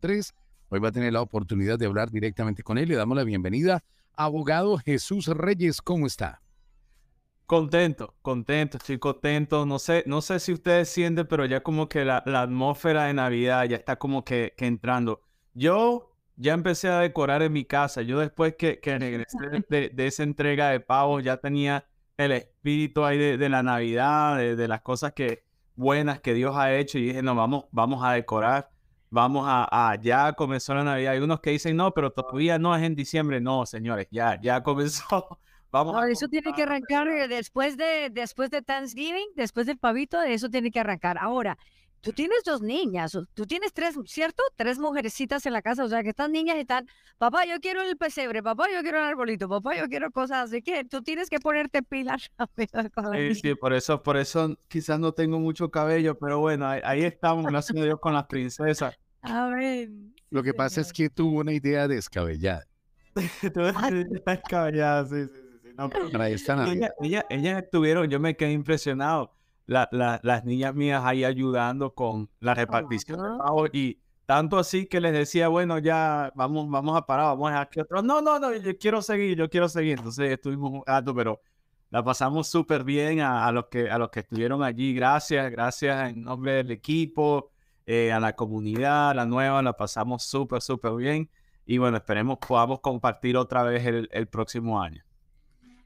Tres. Hoy va a tener la oportunidad de hablar directamente con él. Le damos la bienvenida. Abogado Jesús Reyes, ¿cómo está? Contento, contento, estoy contento. No sé, no sé si ustedes sienten, pero ya como que la, atmósfera de Navidad ya está como que, entrando. Yo ya empecé a decorar en mi casa. Yo después que, que regresé de, esa entrega de pavos ya tenía el espíritu ahí de, la Navidad, de, las cosas que buenas que Dios ha hecho y dije, no, vamos, vamos a decorar, vamos a, ya comenzó la Navidad. Hay unos que dicen, no, pero todavía no es en diciembre. No, señores, ya, ya comenzó. Vamos eso tiene que arrancar eh, después de, después de Thanksgiving, después del pavito, eso tiene que arrancar. Ahora, tú tienes dos niñas, tú tienes tres, ¿cierto? Tres mujercitas en la casa, o sea que estas niñas están, papá, yo quiero el pesebre, papá, yo quiero el arbolito, papá, yo quiero cosas así que tú tienes que ponerte pilas. sí, sí, por eso, por eso quizás no tengo mucho cabello, pero bueno, ahí, estamos, gracias a Dios, con las princesas. A ver. Lo que pasa es que tuvo una idea descabellada. descabellada, sí, sí. Ella, ellas estuvieron, yo me quedé impresionado. Las niñas mías ahí ayudando con la repartición y tanto así que les decía, bueno, ya vamos, vamos a parar, vamos a dejar que otro. No, no, no, yo quiero seguir, yo quiero seguir. Entonces estuvimos un rato, pero la pasamos súper bien a, los que, a los que estuvieron allí. Gracias, gracias en nombre del equipo, eh, a la comunidad, a la nueva, la pasamos súper, súper bien. Y bueno, esperemos podamos compartir otra vez el próximo año.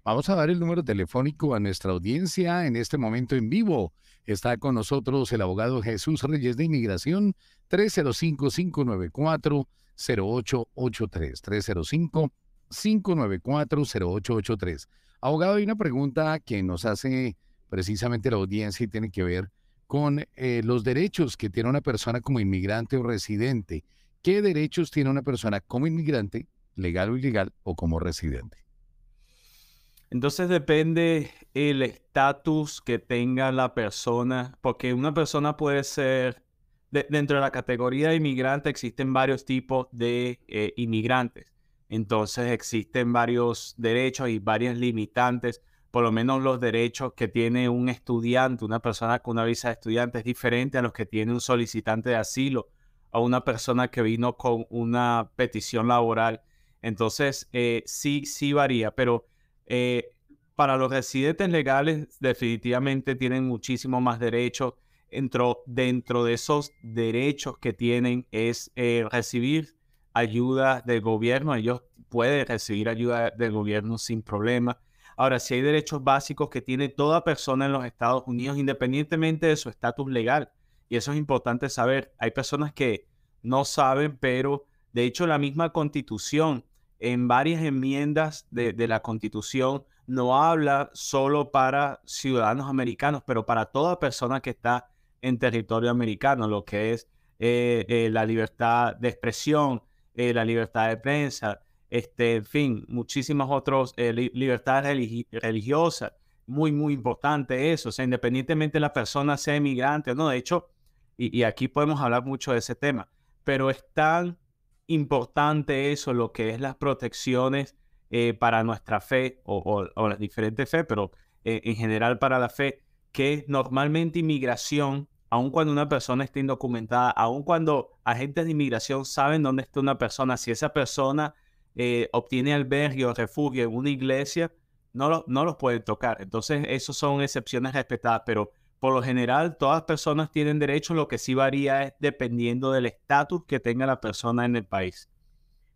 Vamos a dar el número telefónico a nuestra audiencia en este momento en vivo. Está con nosotros el abogado Jesús Reyes de Inmigración, 305-594-0883. 305-594-0883. Abogado, hay una pregunta que nos hace precisamente la audiencia y tiene que ver con eh, los derechos que tiene una persona como inmigrante o residente. ¿Qué derechos tiene una persona como inmigrante, legal o ilegal, o como residente? Entonces depende el estatus que tenga la persona, porque una persona puede ser, dentro de la categoría de inmigrante existen varios tipos de eh, inmigrantes. Entonces existen varios derechos y varias limitantes, por lo menos los derechos que tiene un estudiante, una persona con una visa de estudiante es diferente a los que tiene un solicitante de asilo o una persona que vino con una petición laboral. Entonces, eh, sí, sí varía, pero eh, para los residentes legales definitivamente tienen muchísimo más derechos. Dentro, dentro de esos derechos que tienen es eh, recibir ayuda del gobierno. Ellos pueden recibir ayuda del gobierno sin problema. Ahora, si hay derechos básicos que tiene toda persona en los Estados Unidos, independientemente de su estatus legal, y eso es importante saber, hay personas que no saben, pero de hecho la misma constitución en varias enmiendas de, la Constitución no habla solo para ciudadanos americanos, pero para toda persona que está en territorio americano, lo que es eh, eh, la libertad de expresión, eh, la libertad de prensa, este, en fin, muchísimas otras libertades religiosas. Muy, muy importante eso. O sea, independientemente de la persona sea inmigrante o no, de hecho, y, aquí podemos hablar mucho de ese tema, pero es tan importante eso, lo que es las protecciones eh, para nuestra fe o, las diferentes fe, pero eh, en general para la fe, que normalmente inmigración, aun cuando una persona esté indocumentada, aun cuando agentes de inmigración saben dónde está una persona, si esa persona eh, obtiene albergue o refugio en una iglesia, no, no los pueden tocar. Entonces, esas son excepciones respetadas, pero por lo general, todas las personas tienen derecho, lo que sí varía es dependiendo del estatus que tenga la persona en el país.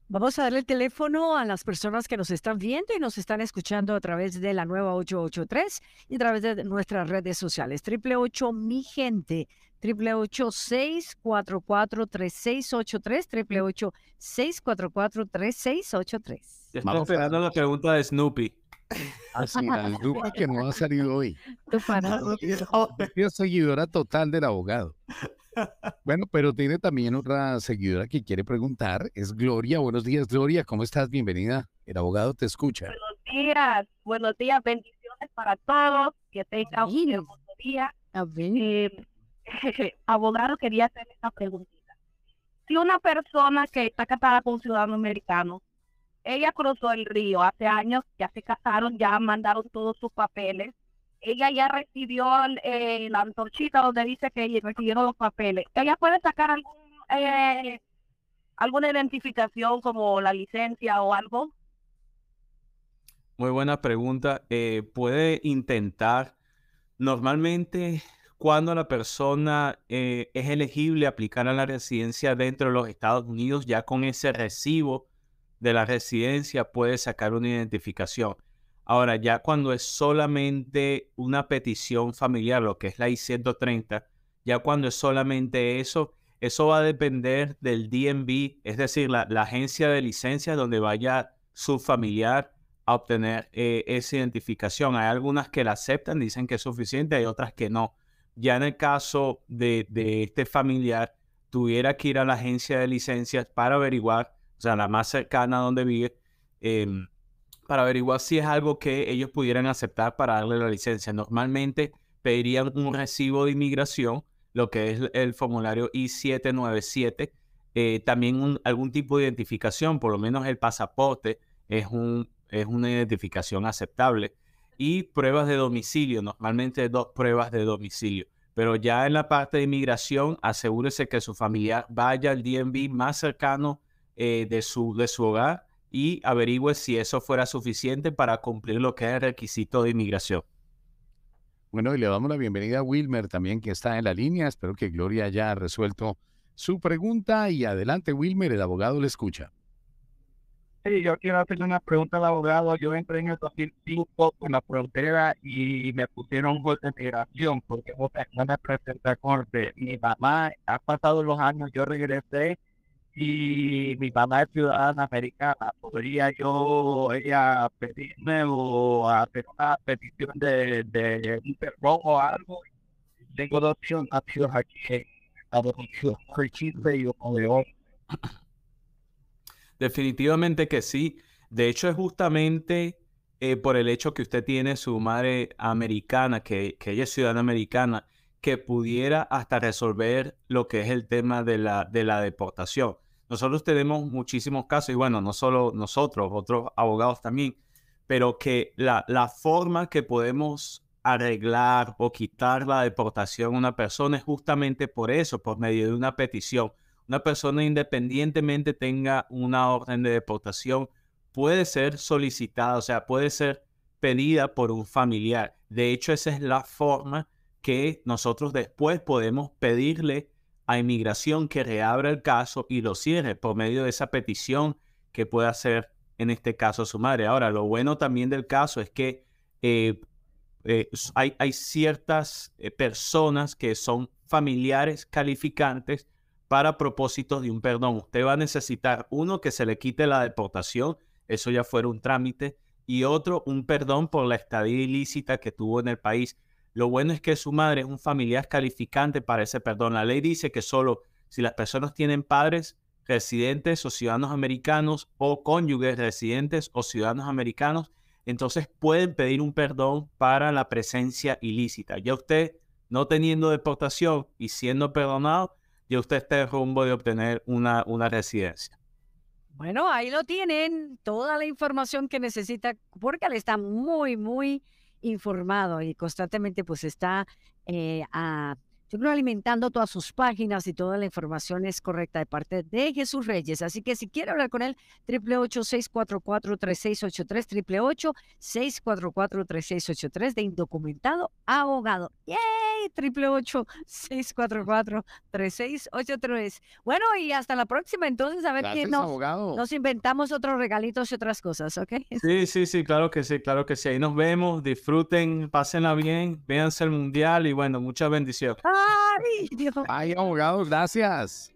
Vamos a darle el teléfono a las personas que nos están viendo y nos están escuchando a través de la nueva 883 y a través de nuestras redes sociales. Triple ocho mi gente. Triple ocho seis cuatro cuatro tres seis ocho tres. Triple ocho seis cuatro cuatro tres seis ocho tres. Estoy esperando la pregunta de Snoopy. Así, la duda que no ha salido hoy. Seguidora total del abogado. Bueno, pero tiene también otra seguidora que quiere preguntar. Es Gloria. Buenos días, Gloria. ¿Cómo estás? Bienvenida. El abogado te escucha. Buenos días. Buenos días. Bendiciones para todos. Que tengan un hermoso día. Eh, abogado, quería hacer esta preguntita. Si una persona que está casada con un ciudadano americano ella cruzó el río hace años, ya se casaron, ya mandaron todos sus papeles ella ya recibió eh, la antorchita donde dice que recibieron los papeles. ¿Ella puede sacar algún, eh, alguna identificación como la licencia o algo? Muy buena pregunta. Eh, puede intentar, normalmente cuando la persona es elegible aplicar a la residencia dentro de los Estados Unidos, ya con ese recibo de la residencia puede sacar una identificación. Ahora, ya cuando es solamente una petición familiar, lo que es la I-130, ya cuando es solamente eso, eso va a depender del DMV, es decir, la, agencia de licencia donde vaya su familiar a obtener eh, esa identificación. Hay algunas que la aceptan, dicen que es suficiente, hay otras que no. Ya en el caso de, de este familiar, tuviera que ir a la agencia de licencias para averiguar, o sea, la más cercana a donde vive, eh, para averiguar si es algo que ellos pudieran aceptar para darle la licencia. Normalmente pedirían un recibo de inmigración, lo que es el formulario I-797, eh, también algún tipo de identificación, por lo menos el pasaporte es, un, es una identificación aceptable, y pruebas de domicilio, normalmente dos pruebas de domicilio. Pero ya en la parte de inmigración, asegúrese que su familiar vaya al DMV más cercano eh, de, su, de su hogar y averigüe si eso fuera suficiente para cumplir lo que es el requisito de inmigración. Bueno, y le damos la bienvenida a Wilmer también, que está en la línea. Espero que Gloria haya resuelto su pregunta. Y adelante, Wilmer, el abogado le escucha. Sí, yo quiero hacerle una pregunta al abogado. Yo entré en el 2005 con la frontera y me pusieron gol de migración porque no me presenté a corte. Mi mamá, ha pasado los años, yo regresé y mi mamá es ciudadana americana, ¿podría yo ella pedirme o hacer una petición de, de un perdón o algo? Tengo dos opciones aquí en Unidos, o Definitivamente que sí. De hecho, es justamente eh, por el hecho que usted tiene su madre americana, que, que ella es ciudadana americana, que pudiera hasta resolver lo que es el tema de la, de la deportación. Nosotros tenemos muchísimos casos, y bueno, no solo nosotros, otros abogados también, pero que la, la forma que podemos arreglar o quitar la deportación a una persona es justamente por eso, por medio de una petición. Una persona independientemente tenga una orden de deportación, puede ser solicitada, o sea, puede ser pedida por un familiar. De hecho, esa es la forma que nosotros después podemos pedirle a inmigración que reabra el caso y lo cierre por medio de esa petición que puede hacer en este caso su madre. Ahora, lo bueno también del caso es que eh, eh, hay, hay, ciertas eh, personas que son familiares calificantes para propósitos de un perdón. Usted va a necesitar uno que se le quite la deportación, eso ya fuera un trámite, y otro un perdón por la estadía ilícita que tuvo en el país. Lo bueno es que su madre es un familiar calificante para ese perdón. La ley dice que solo si las personas tienen padres residentes o ciudadanos americanos o cónyuges residentes o ciudadanos americanos, entonces pueden pedir un perdón para la presencia ilícita. Ya usted, no teniendo deportación y siendo perdonado, ya usted está en rumbo de obtener una, una residencia. Bueno, ahí lo tienen, toda la información que necesita, porque él está muy, muy informado y constantemente pues está eh, a yo creo alimentando todas sus páginas y toda la información es correcta de parte de Jesús Reyes. Así que si quiere hablar con él, 888-644-3683, 888-644-3683 de indocumentado abogado. ¡Yay! 888-644-3683. Bueno, y hasta la próxima entonces, a ver qué nos, nos inventamos otros regalitos y otras cosas, ¿ok? Sí, sí, sí, claro que sí, claro que sí. Ahí nos vemos, disfruten, pásenla bien, véanse el mundial y bueno, muchas bendiciones. Ay, Dios. Ay, abogado, gracias.